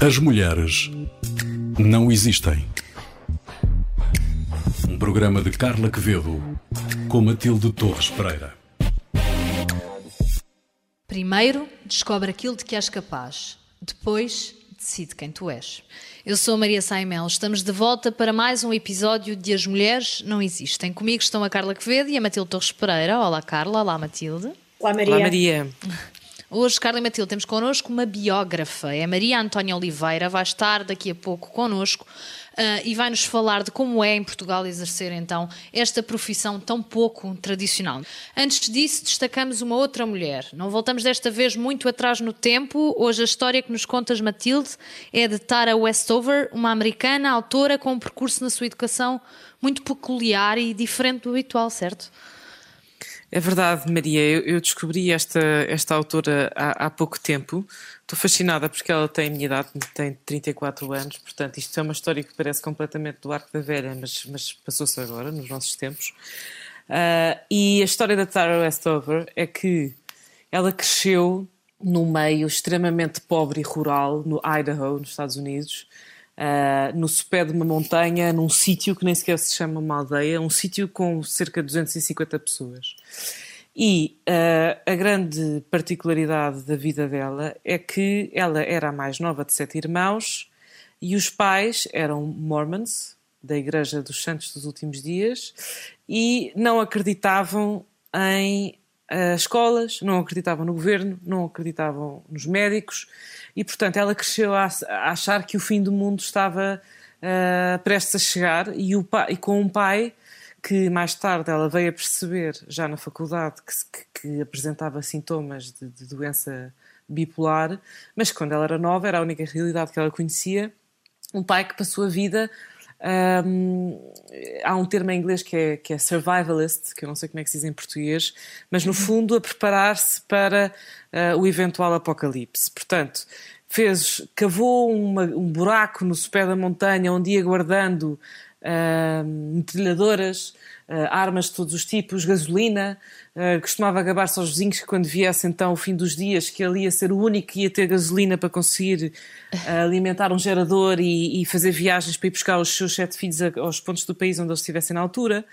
As mulheres não existem. Um programa de Carla Quevedo com Matilde Torres Pereira. Primeiro, descobre aquilo de que és capaz. Depois, decide quem tu és. Eu sou a Maria Saimel. Estamos de volta para mais um episódio de As Mulheres Não Existem. Comigo estão a Carla Quevedo e a Matilde Torres Pereira. Olá, Carla. Olá, Matilde. Olá, Maria. Olá, Maria. Hoje, Carla e Matilde, temos connosco uma biógrafa. É Maria Antónia Oliveira. Vai estar daqui a pouco connosco uh, e vai nos falar de como é em Portugal exercer então esta profissão tão pouco tradicional. Antes disso, destacamos uma outra mulher. Não voltamos desta vez muito atrás no tempo. Hoje a história que nos contas, Matilde, é de Tara Westover, uma americana autora com um percurso na sua educação muito peculiar e diferente do habitual, certo? É verdade, Maria. Eu, descobri esta, esta autora há, há, pouco tempo. Estou fascinada porque ela tem a minha idade, tem 34 anos. Portanto, isto é uma história que parece completamente do arco da velha, mas, mas passou-se agora, nos nossos tempos. Uh, e a história da Tara Westover é que ela cresceu num meio extremamente pobre e rural, no Idaho, nos Estados Unidos uh, no sopé de uma montanha, num sítio que nem sequer se chama uma aldeia, um sítio com cerca de 250 pessoas. E uh, a grande particularidade da vida dela é que ela era a mais nova de sete irmãos e os pais eram mormons, da Igreja dos Santos dos Últimos Dias, e não acreditavam em uh, escolas, não acreditavam no governo, não acreditavam nos médicos e, portanto, ela cresceu a, a achar que o fim do mundo estava uh, prestes a chegar e, o pai, e com um pai que mais tarde ela veio a perceber, já na faculdade, que, que, que apresentava sintomas de, de, doença bipolar, mas quando ela era nova era a única realidade que ela conhecia. Um pai que passou a vida um, há um termo em inglês que é, que é survivalist, que eu não sei como é que se diz em português, mas no fundo a preparar-se para uh, o eventual apocalipse. Portanto, fez, cavou uma, um buraco no sopé da montanha, um dia guardando uh, metralhadoras, uh, armas de todos os tipos, gasolina. Uh, costumava gabar-se aos vizinhos que quando viesse então o fim dos dias, que ele ia ser o único que ia ter gasolina para conseguir uh, alimentar um gerador e, e, fazer viagens para ir buscar os seus sete filhos aos pontos do país onde eles estivessem na altura.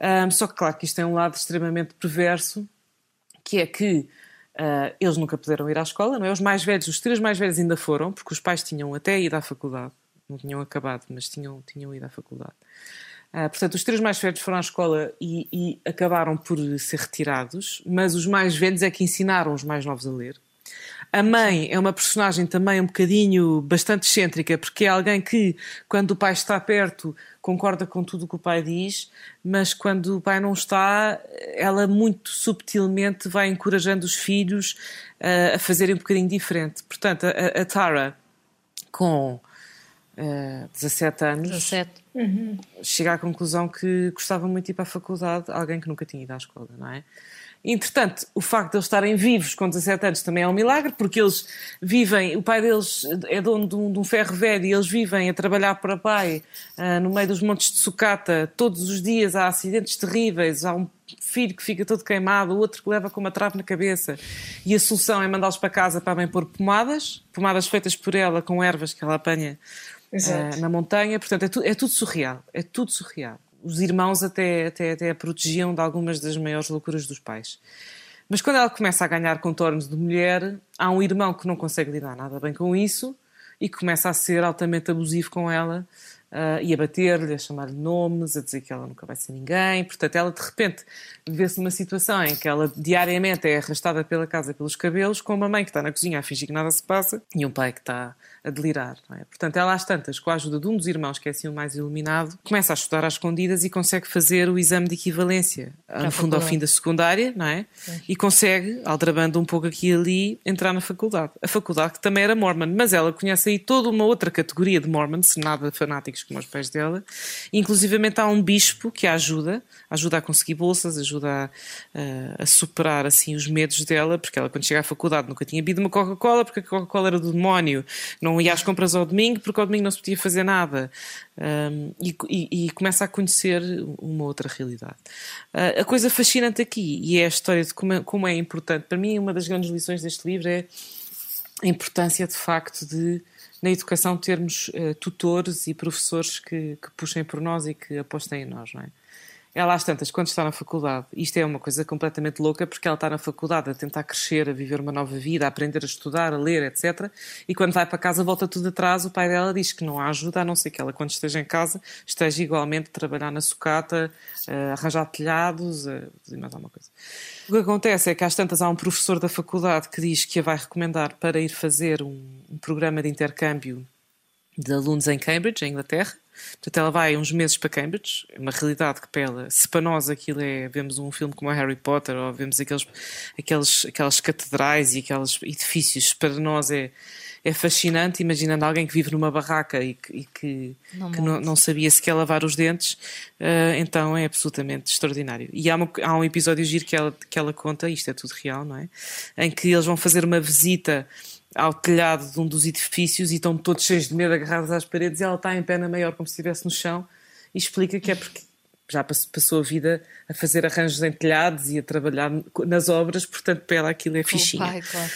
Um, só que claro que isto tem um lado extremamente perverso, que é que Uh, eles nunca puderam ir à escola, não é? Os mais velhos, os três mais velhos ainda foram, porque os pais tinham até ido à faculdade não tinham acabado, mas tinham, tinham ido à faculdade. Uh, portanto, os três mais velhos foram à escola e, e, acabaram por ser retirados, mas os mais velhos é que ensinaram os mais novos a ler. A mãe é uma personagem também um bocadinho bastante excêntrica, porque é alguém que, quando o pai está perto, concorda com tudo o que o pai diz, mas quando o pai não está, ela muito subtilmente vai encorajando os filhos uh, a fazerem um bocadinho diferente. Portanto, a, a Tara, com uh, 17 anos, 17. Uhum. chega à conclusão que gostava muito de ir para a faculdade, alguém que nunca tinha ido à escola, não é? Entretanto, o facto de eles estarem vivos com 17 anos também é um milagre, porque eles vivem, o pai deles é dono de um, de um ferro velho e eles vivem a trabalhar para pai uh, no meio dos montes de sucata. Todos os dias há acidentes terríveis, há um filho que fica todo queimado, o outro que leva com uma trave na cabeça. E a solução é mandá-los para casa para bem pôr pomadas, pomadas feitas por ela com ervas que ela apanha uh, na montanha. Portanto, é, tu, é, tudo surreal. É tudo surreal. Os irmãos até, até, até a protegiam de algumas das maiores loucuras dos pais. Mas quando ela começa a ganhar contornos de mulher, há um irmão que não consegue lidar nada bem com isso e começa a ser altamente abusivo com ela uh, e a bater-lhe, a chamar-lhe nomes, a dizer que ela nunca vai ser ninguém. Portanto, ela de repente vê-se numa situação em que ela diariamente é arrastada pela casa pelos cabelos, com uma mãe que está na cozinha a fingir que nada se passa e um pai que está a delirar. É? Portanto, ela às tantas, com a ajuda de um dos irmãos, que é assim o mais iluminado, começa a estudar às escondidas e consegue fazer o exame de equivalência, no fundo ao fim da secundária, não é? E consegue, aldrabando um pouco aqui e ali, entrar na faculdade. A faculdade que também era mormon, mas ela conhece aí toda uma outra categoria de mormons, nada fanáticos como os pais dela. Inclusivamente há um bispo que a ajuda, ajuda a conseguir bolsas, ajuda a, a, a superar assim os medos dela, porque ela quando chega à faculdade nunca tinha bebido uma Coca-Cola, porque a Coca-Cola era do demónio, não não ia às compras ao domingo porque ao domingo não se podia fazer nada um, e, e, e, começa a conhecer uma outra realidade. Uh, a coisa fascinante aqui, e é a história de como é, como é importante, para mim uma das grandes lições deste livro é a importância de facto de na educação termos uh, tutores e professores que, que puxem por nós e que apostem em nós, não é? Ela, às tantas, quando está na faculdade, isto é uma coisa completamente louca, porque ela está na faculdade a tentar crescer, a viver uma nova vida, a aprender a estudar, a ler, etc. E quando vai para casa, volta tudo atrás. O pai dela diz que não há ajuda, a não ser que ela, quando esteja em casa, esteja igualmente a trabalhar na sucata, a arranjar telhados e mais alguma coisa. O que acontece é que, às tantas, há um professor da faculdade que diz que a vai recomendar para ir fazer um, um programa de intercâmbio de alunos em Cambridge, em Inglaterra Portanto, ela vai uns meses para Cambridge, uma realidade que para ela, se para nós aquilo é, vemos um filme como Harry Potter ou vemos aqueles, aqueles, aquelas catedrais e aqueles edifícios, para nós é, é fascinante, imaginando alguém que vive numa barraca e que, e que, não, que não, não, sabia sequer lavar os dentes, uh, então é absolutamente extraordinário. E há, uma, há um episódio giro que ela, que ela conta, isto é tudo real, não é? Em que eles vão fazer uma visita ao telhado de um dos edifícios e estão todos cheios de medo, agarrados às paredes, e ela está em pena maior, como se estivesse no chão, e explica que é porque já passou a vida a fazer arranjos em telhados e a trabalhar nas obras, portanto, para ela aquilo é fichinha. Pai, claro.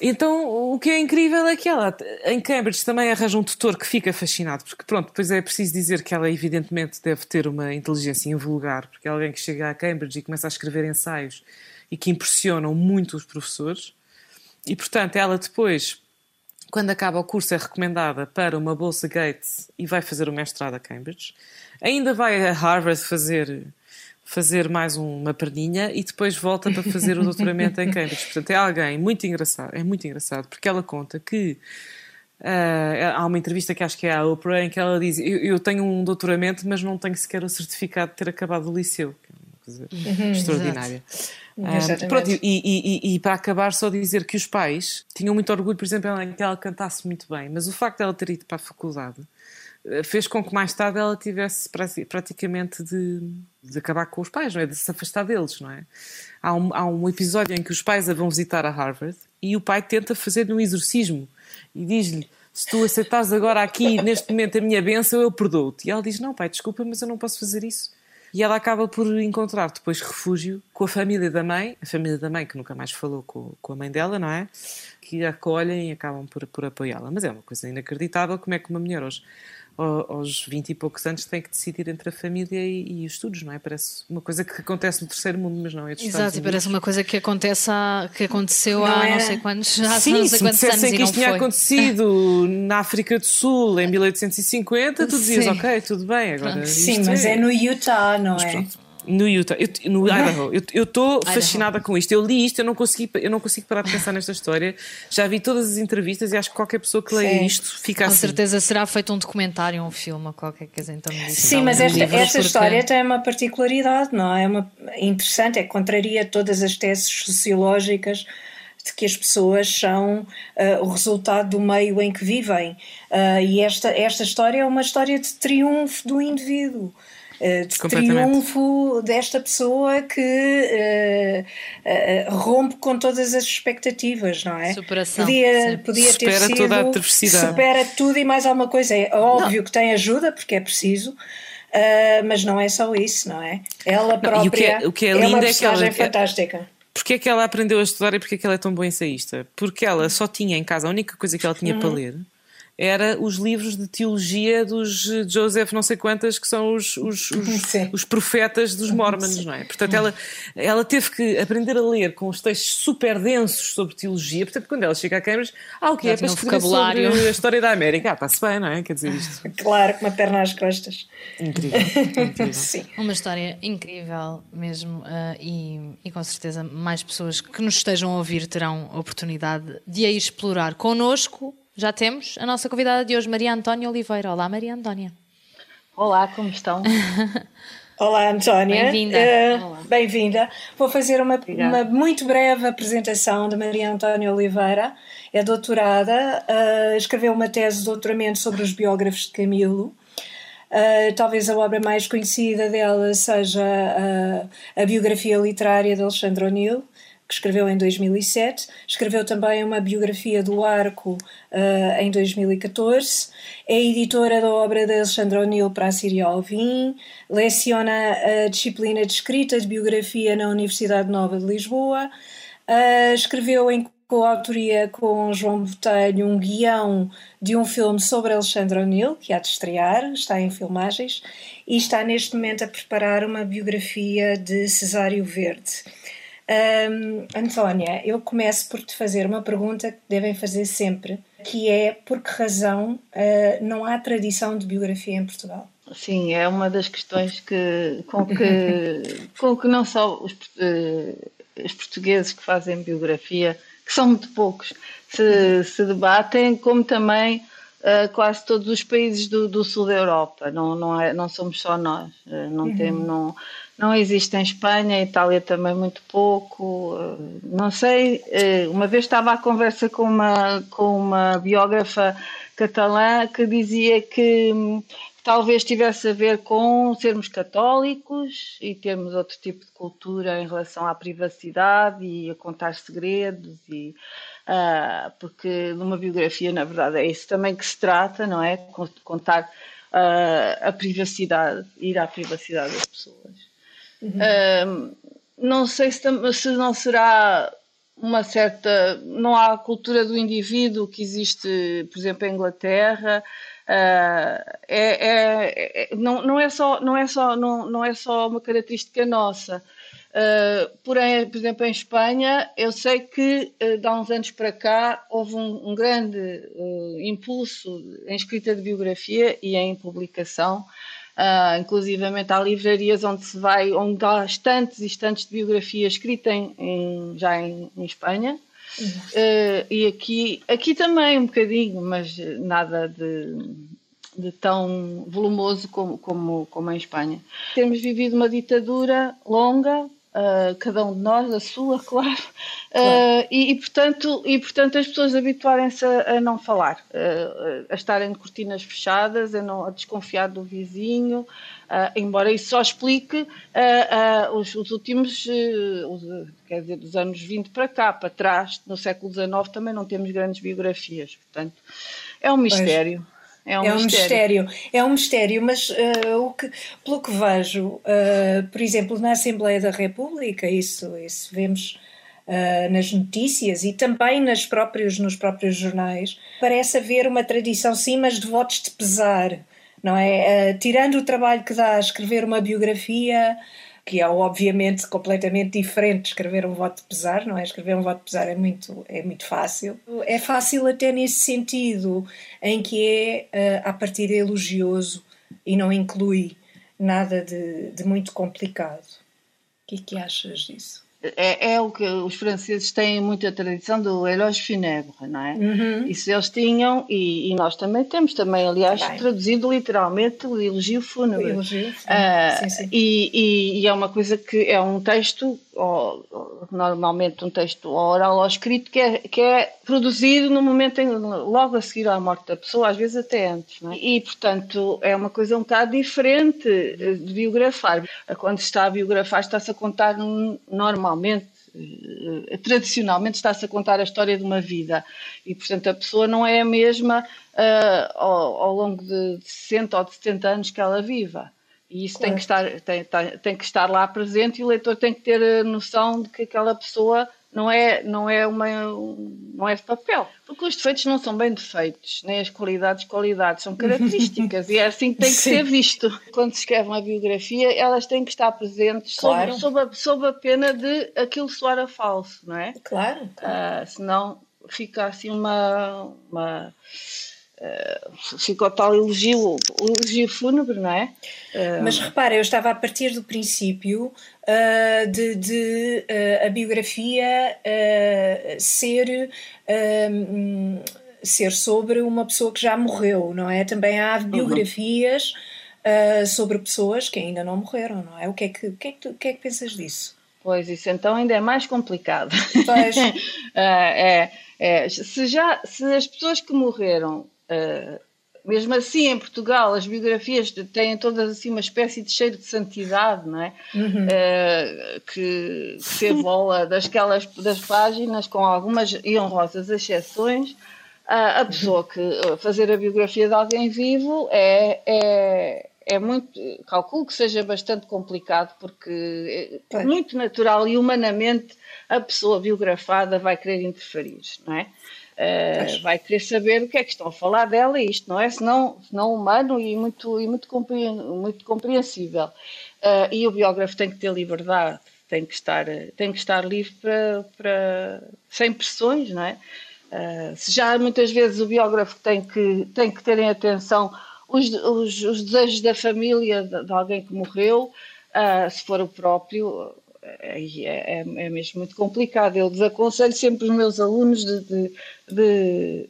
Então, o que é incrível é que ela, em Cambridge, também arranja um tutor que fica fascinado, porque pronto, depois é preciso dizer que ela evidentemente deve ter uma inteligência invulgar, porque é alguém que chega a Cambridge e começa a escrever ensaios e que impressionam muito os professores, e, portanto, ela depois, quando acaba o curso, é recomendada para uma bolsa Gates e vai fazer o mestrado a Cambridge. Ainda vai a Harvard fazer fazer mais uma perninha e depois volta para fazer o doutoramento em Cambridge. Portanto, é alguém muito engraçado, é muito engraçado, porque ela conta que uh, há uma entrevista que acho que é a Oprah em que ela diz: eu, eu, tenho um doutoramento, mas não tenho sequer o certificado de ter acabado o liceu, coisa uhum, extraordinária. Um, pronto, e, e, e, para acabar, só dizer que os pais tinham muito orgulho, por exemplo, em que ela cantasse muito bem, mas o facto de ela ter ido para a faculdade eh, fez com que mais tarde ela tivesse praticamente de, de acabar com os pais, não é? De se afastar deles, não é? Há um, há um episódio em que os pais a vão visitar a Harvard e o pai tenta fazer-lhe um exorcismo e diz-lhe se tu aceitares agora aqui, neste momento, a minha bênção, eu perdoo-te. E ela diz: Não, pai, desculpa, mas eu não posso fazer isso. E ela acaba por encontrar depois refúgio com a família da mãe, a família da mãe que nunca mais falou com, com a mãe dela, não é? Que a acolhem e acabam por, por apoiá-la. Mas é uma coisa inacreditável como é que uma mulher hoje aos 20 e poucos anos tem que decidir entre a família e, e, os estudos, não é? Parece uma coisa que acontece no terceiro mundo, mas não é dos Exato, e parece uma coisa que, acontece há, que aconteceu não há não sei quantos, já Sim, não sei se quantos anos que isto tinha acontecido na África do Sul em 1850, tu dizias, Sim. ok, tudo bem, agora. Sim, mas é... é... no Utah, não mas, é? Pronto. No Utah, eu, no Idaho. Eu estou fascinada com isto. Eu li isto, eu não, consegui, eu não consigo parar de pensar nesta história. Já vi todas as entrevistas e acho que qualquer pessoa que leia Sim. isto fica com assim. Com certeza será feito um documentário, um filme qualquer coisa então Sim, mas esta, esta história tem uma particularidade, não é? Uma, interessante, é que contraria todas as teses sociológicas de que as pessoas são uh, o resultado do meio em que vivem. Uh, e esta, esta história é uma história de triunfo do indivíduo. Eh, de triunfo desta pessoa que uh, uh, rompe com todas as expectativas, não é? Superação. Podia, podia supera ter sido. toda a adversidade. Supera tudo e mais alguma coisa. É óbvio não. que tem ajuda, porque é preciso. Uh, mas não é só isso, não é? Ela própria não, o que é, o que é, é uma personagem é que ela, fantástica. Porquê é que ela aprendeu a estudar e porquê é que ela é tão boa ensaísta? Porque ela só tinha em casa, a única coisa que ela tinha uhum. para ler era os livros de teologia dos Joseph não sei quantas, que são os, os, os, os profetas dos Mormons, não é? Portanto, ela, ela teve que aprender a ler com os textos super densos sobre teologia. Portanto, quando ela chega a Cambridge, ah, o que é para escrever sobre a história da América? Ah, está-se bem, não é? Quer dizer isto. Claro, com uma perna às costas. Incrível. incrível. Sim. Uma história incrível mesmo uh, e, e com certeza mais pessoas que nos estejam a ouvir terão a oportunidade de a explorar connosco já temos a nossa convidada de hoje, Maria Antónia Oliveira. Olá, Maria Antónia. Olá, como estão? Olá, Antónia. Bem-vinda. Uh, Bem-vinda. Vou fazer uma, uma, muito breve apresentação de Maria Antónia Oliveira. É doutorada, uh, escreveu uma tese de doutoramento sobre os biógrafos de Camilo. Uh, talvez a obra mais conhecida dela seja a biografia literária de Alexandre O'Neill, que escreveu em 2007. Escreveu também uma biografia do Arco uh, em 2014. É editora da obra de Alexandre O'Neill para a Síria Alvim. Leciona a disciplina de escrita de biografia na Universidade Nova de Lisboa. Uh, escreveu em coautoria com João Botelho um guião de um filme sobre Alexandre O'Neill, que há de estrear, está em filmagens, e está neste momento a preparar uma biografia de Cesário Verde. Um, Antónia, eu começo por te fazer uma pergunta que devem fazer sempre, que é por que razão uh, não há tradição de biografia em Portugal? Sim, é uma das questões que, com, que, com que não só os, uh, os portugueses que fazem biografia, que são muito poucos, se, se debatem, como também uh, quase todos os países do, do, sul da Europa. Não, não, é, não somos só nós. Uh, não, uhum. temos, não, não existe em Espanha, Itália também muito pouco. Uh, não sei, uma vez estava à conversa com uma, com uma biógrafa catalã que dizia que talvez tivesse a ver com sermos católicos e termos outro tipo de cultura em relação à privacidade e a contar segredos e uh, porque numa biografia na verdade é isso também que se trata não é? Contar uh, a privacidade ir à privacidade das pessoas. Uhum. uh, não sei se, se não será uma certa não há a cultura do indivíduo que existe por exemplo em Inglaterra. Uh, é, é, é, não, não é só não é só não, não é só uma característica nossa uh, porém por exemplo em Espanha eu sei que uh, de há uns anos para cá houve um, um grande impulso em escrita de biografia e em publicação. Uh, inclusivamente há livrarias onde se vai, onde há estantes e estantes de biografia escrita em, em, já em, em Espanha, Uh, e aqui, aqui também um bocadinho, mas nada de, de tão volumoso como, como, como em Espanha. Temos vivido uma ditadura longa, uh, cada um de nós, a sua, claro, claro. Uh, e, e, portanto, e portanto as pessoas habituarem-se a, a, não falar, a estarem de cortinas fechadas, a, não, a desconfiar do vizinho, Uh, embora isso só explique uh, uh, os, os, últimos, os, quer dizer, dos anos 20 para cá, para trás, no século XIX também não temos grandes biografias, portanto, é um mistério. É um, é um mistério. mistério. É um mistério, mas o que, pelo que vejo, por exemplo, na Assembleia da República, isso, isso vemos nas notícias e também nas próprios, nos próprios jornais, parece haver uma tradição, sim, mas de votos de pesar não é? Uh, tirando o trabalho que dá a escrever uma biografia, que é obviamente completamente diferente escrever um voto de pesar, não é? Escrever um voto de pesar é muito, é muito fácil. É fácil até nesse sentido, em que é uh, a partir elogioso e não inclui nada de, de muito complicado. O que é que achas disso? É, é, o que os franceses têm muita tradição do elogio funèbre, não é? Uhum. Isso eles tinham e, e, nós também temos, também, aliás, Bem. traduzido literalmente o elogio fúnebre. Elogio fúnebre. Uh, sim, sim. E, e, e, é uma coisa que é um texto, ou, normalmente um texto oral ou escrito, que é, que é produzido no momento em, logo a seguir à morte da pessoa, às vezes até antes. É? E, portanto, é uma coisa um bocado diferente de biografar. Quando se está a biografar, está-se a contar normal normalmente, eh, tradicionalmente, está-se a contar a história de uma vida e, portanto, a pessoa não é a mesma uh, ao, ao, longo de 60 ou de 70 anos que ela viva. E isso claro. tem, que estar, tem, tem, tem que estar lá presente e o leitor tem que ter a noção de que aquela pessoa não é, não é, uma, não é de papel. Porque os defeitos não são bem defeitos, nem as qualidades, qualidades, são características e é assim que tem que Sim. ser visto. Quando se escreve uma biografia, elas têm que estar presentes claro. sob, sob, a, sob a pena de aquilo soar a falso, não é? Claro. claro. Uh, senão fica assim uma. uma Uh, ficou tal elogio, elogio fúnebre, não é? Uh, Mas repara, eu estava a partir do princípio uh, de, de a biografia ser, ser sobre uma pessoa que já morreu, não é? Também há uhum. biografias uhum. sobre pessoas que ainda não morreram, não é? O que é que, o que, é que, tu, o que, é que pensas disso? Pois, isso então ainda é mais complicado. Pois. é, é, se, já, se as pessoas que morreram Uh, mesmo assim, em Portugal, as biografias têm todas assim uma espécie de cheiro de santidade, não é? Uhum. Uh, que, que se evola dasquelas, das páginas, com algumas e honrosas exceções. Uh, a pessoa que fazer a biografia de alguém vivo é, é, é muito, calculo que seja bastante complicado, porque é muito natural e humanamente a pessoa biografada vai querer interferir, não é? Uh, vai querer saber o que é que estão a falar dela e isto, não é? Senão, senão humano e muito, e muito, muito compreensível. Uh, e o biógrafo tem que ter liberdade, tem que estar, tem que estar livre para, para sem pressões, não é? Uh, se já muitas vezes o biógrafo tem que, tem que ter em atenção os, os, os desejos da família de, de alguém que morreu, uh, se for o próprio, é, é, é, mesmo muito complicado. Eu desaconselho sempre os meus alunos de, de, de,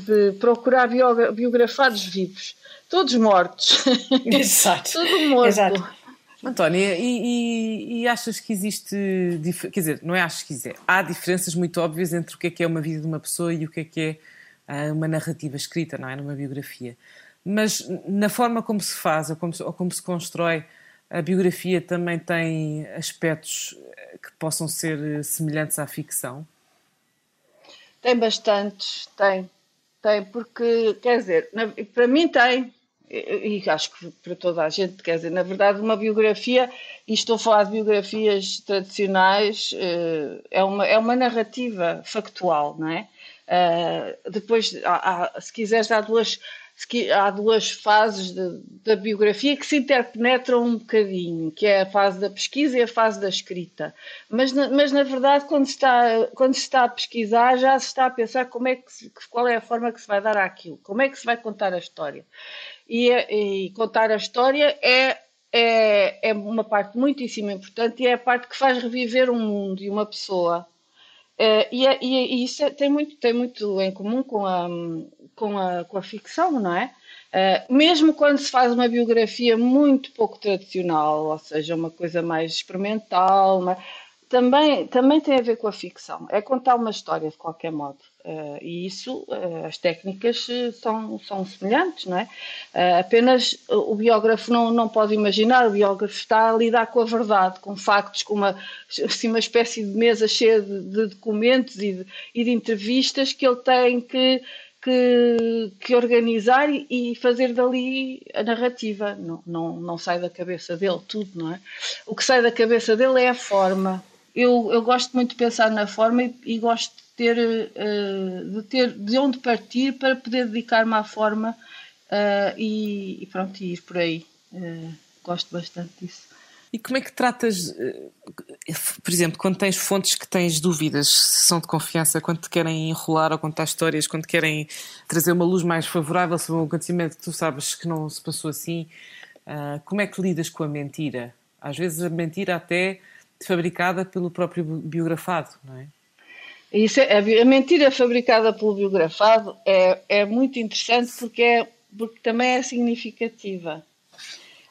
de procurar biografados vivos, todos mortos. Exato. Tudo morto. Exato. Antónia, e, e, e, achas que existe, quer dizer, não é achas que existe, há diferenças muito óbvias entre o que é que é uma vida de uma pessoa e o que é que é ah, uma narrativa escrita, não é? Numa biografia. Mas na forma como se faz ou como, ou como se constrói, a biografia também tem aspectos eh, que possam ser eh, semelhantes à ficção? Tem bastantes, tem. Tem, porque, quer dizer, para mim tem, e acho que para toda a gente, quer dizer, na verdade, uma biografia, e estou a falar de biografias tradicionais, eh, é uma, é uma narrativa factual, não é? Depois, há, há, se quiseres, há duas, há duas fases da biografia que se interpenetram um bocadinho, que é a fase da pesquisa e a fase da escrita. Mas, mas na verdade, quando se, está, quando se está a pesquisar, já se está a pensar como é que se, qual é a forma que se vai dar àquilo, como é que se vai contar a história e, e contar a história é, é, é uma parte muitíssimo importante e é a parte que faz reviver um mundo e uma pessoa. É, e, é, e, isso é, tem, muito, tem muito em comum com a, com a, com a ficção, não é? Uh, mesmo quando se faz uma biografia muito pouco tradicional, ou seja, uma coisa mais experimental, também, também tem a ver com a ficção. É contar uma história de qualquer modo. Uh, e isso, uh, as técnicas eh, são, são semelhantes, não é? Uh, apenas o biógrafo não, não pode imaginar, o biógrafo está a lidar com a verdade, com factos, com uma, assim, uma espécie de mesa cheia de, de documentos e de, e de, entrevistas que ele tem que, que, que organizar e, fazer dali a narrativa. Não, não, não sai da cabeça dele tudo, não é? O que sai da cabeça dele é a forma eu, eu gosto muito de pensar na forma e, e gosto de ter, uh, de ter de onde partir para poder dedicar-me à forma uh, e, e, pronto, e ir por aí. Uh, gosto bastante disso. E como é que tratas, por exemplo, quando tens fontes que tens dúvidas, se são de confiança, quando te querem enrolar ou contar histórias, quando querem trazer uma luz mais favorável sobre um acontecimento que tu sabes que não se passou assim, como é que lidas com a mentira? Às vezes a mentira até fabricada pelo próprio biografado, não é? Isso é, a mentira fabricada pelo biografado é, é muito interessante porque, é, porque também é significativa.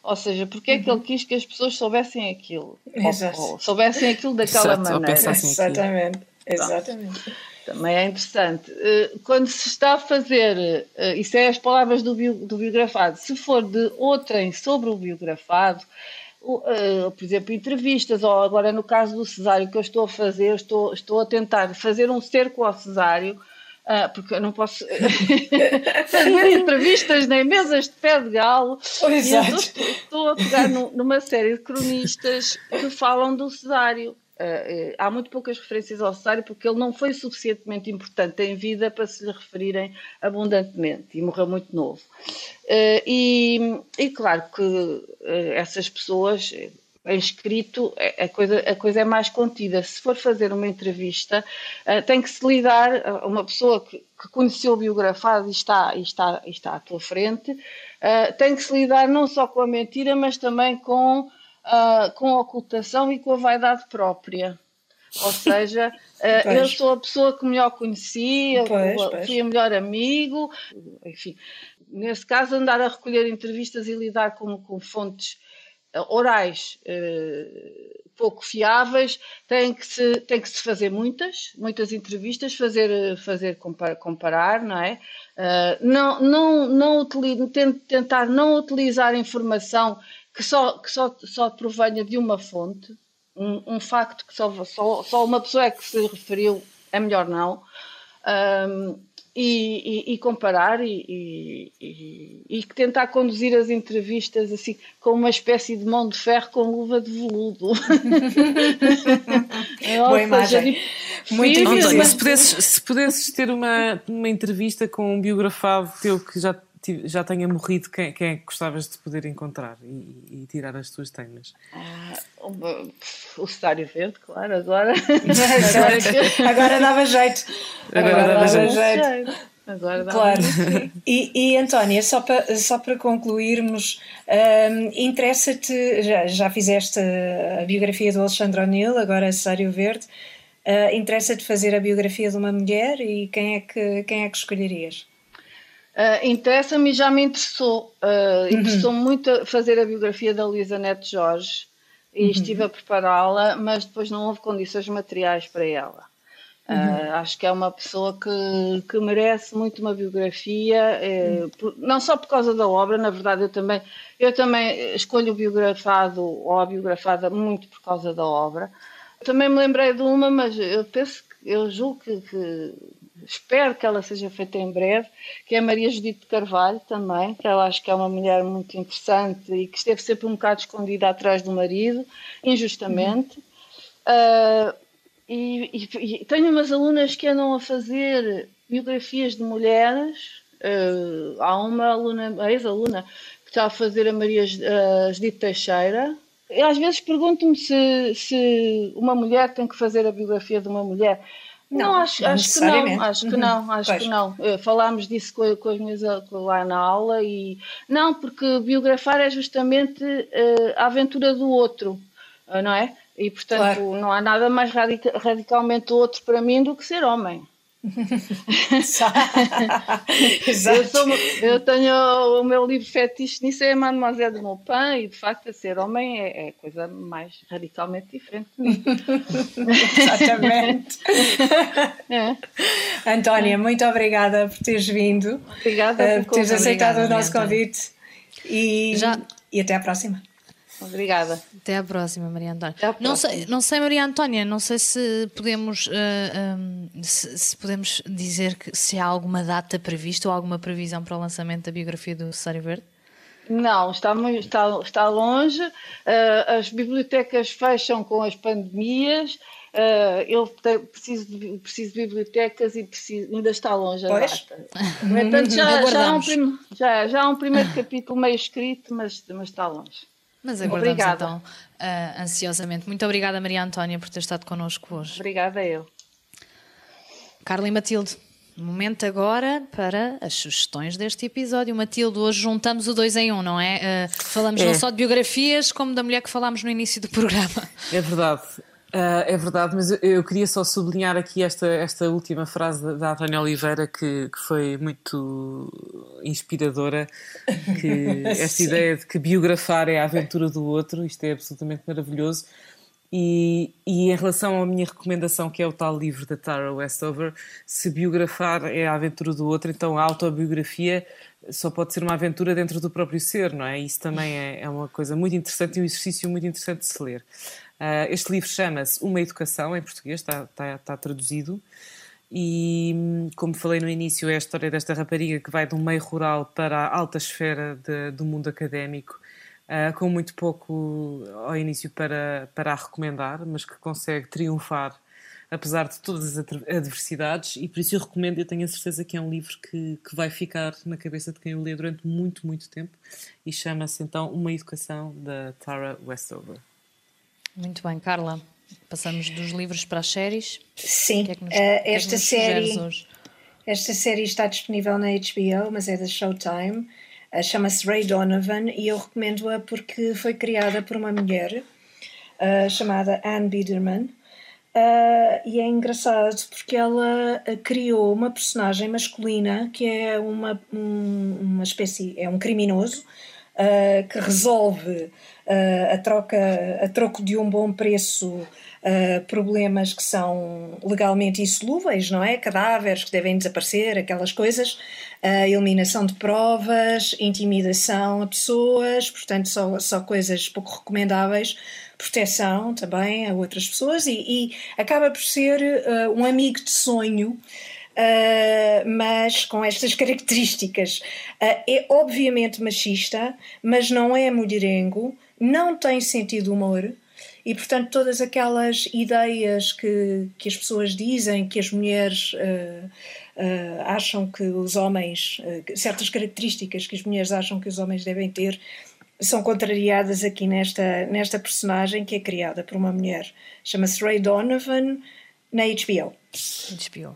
Ou seja, porque é que ele uhum. quis que as pessoas soubessem aquilo? Ou, ou, soubessem aquilo daquela Exato, maneira. Exatamente. Exatamente. Também é interessante. Eh, quando se está a fazer, eh, isso é as palavras do, bio, do biografado, se for de outrem sobre o biografado, Uh, por exemplo, entrevistas, ou agora no caso do cesário que eu estou a fazer, estou, estou a tentar fazer um cerco ao cesário, uh, porque eu não posso fazer entrevistas nem mesas de pé de galo. Exato. Estou, estou, a pegar no, numa série de cronistas que falam do cesário. Uh, há muito poucas referências ao cesário porque ele não foi suficientemente importante em vida para se lhe referirem abundantemente e morreu muito novo. Uh, e, e, claro que essas pessoas, em escrito, a coisa, a coisa é mais contida. Se for fazer uma entrevista, tem que se lidar, uma pessoa que, que conheceu o biografado e está, e está, e está à tua frente, tem que se lidar não só com a mentira, mas também com uh, com a ocultação e com a vaidade própria. Ou seja, uh, eu sou a pessoa que melhor conheci, pois, pois. fui a melhor amigo, enfim. Nesse caso, andar a recolher entrevistas e lidar com, com fontes uh, orais uh, pouco fiáveis, tem que, se, tem que se fazer muitas, muitas entrevistas, fazer, fazer comparar, comparar não é? não, não, não tentar não utilizar informação que só, que só, só provenha de uma fonte, um, um facto que só, só, só uma pessoa é que se referiu, é melhor não. Um, e, e, e comparar e, e, tentar conduzir as entrevistas assim com uma espécie de mão de ferro com luva de veludo. Boa imagem. Tipo, Muito difícil. Se pudesses, se pudesses ter uma, uma entrevista com um biografado teu que já já tenha morrido, quem, quem é que gostavas de poder encontrar e, e tirar as tuas temas? Ah, o, o Cesário Verde, claro, agora. agora, agora dava jeito. Agora, agora dava, dava jeito. jeito. Agora dava claro. E, e Antónia, só para, só para concluirmos, um, interessa-te, já, já fizeste a biografia do Alexandre O'Neill, agora Cesário Verde, uh, interessa-te fazer a biografia de uma mulher e quem é que, quem é que escolherias? Uh, Interessa-me e já me interessou. Uh, uhum. Interessou muito fazer a biografia da Luísa Neto Jorge e uhum. estive a prepará-la, mas depois não houve condições materiais para ela. Uhum. Uh, acho que é uma pessoa que, que merece muito uma biografia, eh, por, não só por causa da obra, na verdade eu também, eu também escolho o biografado ou a biografada muito por causa da obra. Também me lembrei de uma, mas eu penso que eu julgo que, que espero que ela seja feita em breve, que é a Maria Judite Carvalho também, que eu acho que é uma mulher muito interessante e que esteve sempre um bocado escondida atrás do marido, injustamente. Uhum. Uh, e, e, e, tenho umas alunas que andam a fazer biografias de mulheres. Uh, há uma aluna, ex-aluna, que está a fazer a Maria uh, Judite Teixeira. E às vezes pergunto-me se, se uma mulher tem que fazer a biografia de uma mulher. Não, acho, não acho que não, acho que não, acho pois. que não. Eh, falámos disso com, com as minhas lá na aula e não, porque biografar é justamente uh, a aventura do outro, uh, não é? E portanto claro. não há nada mais radica radicalmente outro para mim do que ser homem. Exato. Eu, sou, eu, tenho o meu livro fetiche nisso é Mademoiselle de Maupin e de facto ser homem é, é a coisa mais radicalmente diferente Exatamente. É. Antónia, muito obrigada por teres vindo. Obrigada por teres aceitado obrigada, o nosso convite e, Já... e até à próxima. Obrigada. Até à próxima, Maria Antônia. Não sei, não sei, Maria Antônia, não sei se podemos, uh, eh, um, se, se, podemos dizer que se há alguma data prevista ou alguma previsão para o lançamento da biografia do Cesário Verde. Não, está, está, está longe. Uh, as bibliotecas fecham com as pandemias. Uh, eu preciso de, preciso de bibliotecas e preciso, ainda está longe a pois. data. Portanto, já, já, há um prim, já, já há um primeiro capítulo meio escrito, mas, mas está longe. Mas aguardamos obrigada. então uh, ansiosamente. Muito obrigada, Maria Antónia, por ter estado connosco hoje. Obrigada eu. Carla e Matilde, momento agora para as sugestões deste episódio. Matilde, hoje juntamos o dois em um, não é? Uh, falamos é. não só de biografias, como da mulher que falámos no início do programa. É verdade. Uh, é verdade, mas eu, eu, queria só sublinhar aqui esta, esta última frase da, da Antónia Oliveira que, que, foi muito inspiradora, que esta ideia de que biografar é a aventura do outro, isto é absolutamente maravilhoso. E, e, em relação à minha recomendação, que é o tal livro da Tara Westover, se biografar é a aventura do outro, então a autobiografia só pode ser uma aventura dentro do próprio ser, não é? Isso também é, é uma coisa muito interessante e um exercício muito interessante de se ler. Uh, este livro chama-se Uma Educação, em português, está, está, está, traduzido. E, como falei no início, é a história desta rapariga que vai um meio rural para a alta esfera de, do mundo académico, uh, com muito pouco ao início para, para a recomendar, mas que consegue triunfar apesar de todas as adversidades, e por isso eu recomendo, eu tenho a certeza que é um livro que, que vai ficar na cabeça de quem o lê durante muito, muito tempo, e chama-se então Uma Educação, da Tara Westover. Muito bem, Carla. Passamos dos livros para as séries. Sim, que é que nos, uh, esta que é série. Esta série está disponível na HBO, mas é da Showtime. Uh, Chama-se Ray Donovan e eu recomendo-a porque foi criada por uma mulher uh, chamada Anne Biederman. e é engraçado porque ela criou uma personagem masculina que é uma, um, uma espécie, é um criminoso que resolve uh, a troca a troco de um bom preço uh, problemas que são legalmente insolúveis, não é? Cadáveres que devem desaparecer, aquelas coisas, uh, eliminação de provas, intimidação a pessoas, portanto só, só coisas pouco recomendáveis, proteção também a outras pessoas e, e acaba por ser um amigo de sonho uh, mas com estas características. Uh, é obviamente machista, mas não é mulherengo, não tem sentido humor. E, portanto, todas aquelas ideias que, que as pessoas dizem que as mulheres uh, uh, acham que os homens, uh, certas características que as mulheres acham que os homens devem ter, são contrariadas aqui nesta, nesta personagem que é criada por uma mulher. Chama-se Ray Donovan na HBO. HBO.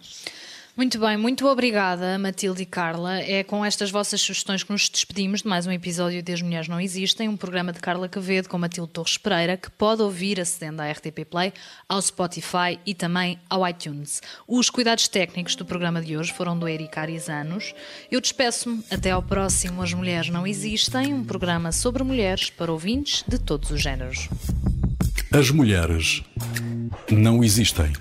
Muito bem, muito obrigada, Matilde e Carla. É com estas vossas sugestões que nos despedimos de mais um episódio de As Mulheres Não Existem, um programa de Carla Quevedo com Matilde Torres Pereira, que pode ouvir acedendo à RTP Play, ao Spotify e também ao iTunes. Os cuidados técnicos do programa de hoje foram do Eric Arizanos. Eu despeço-me. Até ao próximo As Mulheres Não Existem, um programa sobre mulheres para ouvintes de todos os géneros. As mulheres não existem.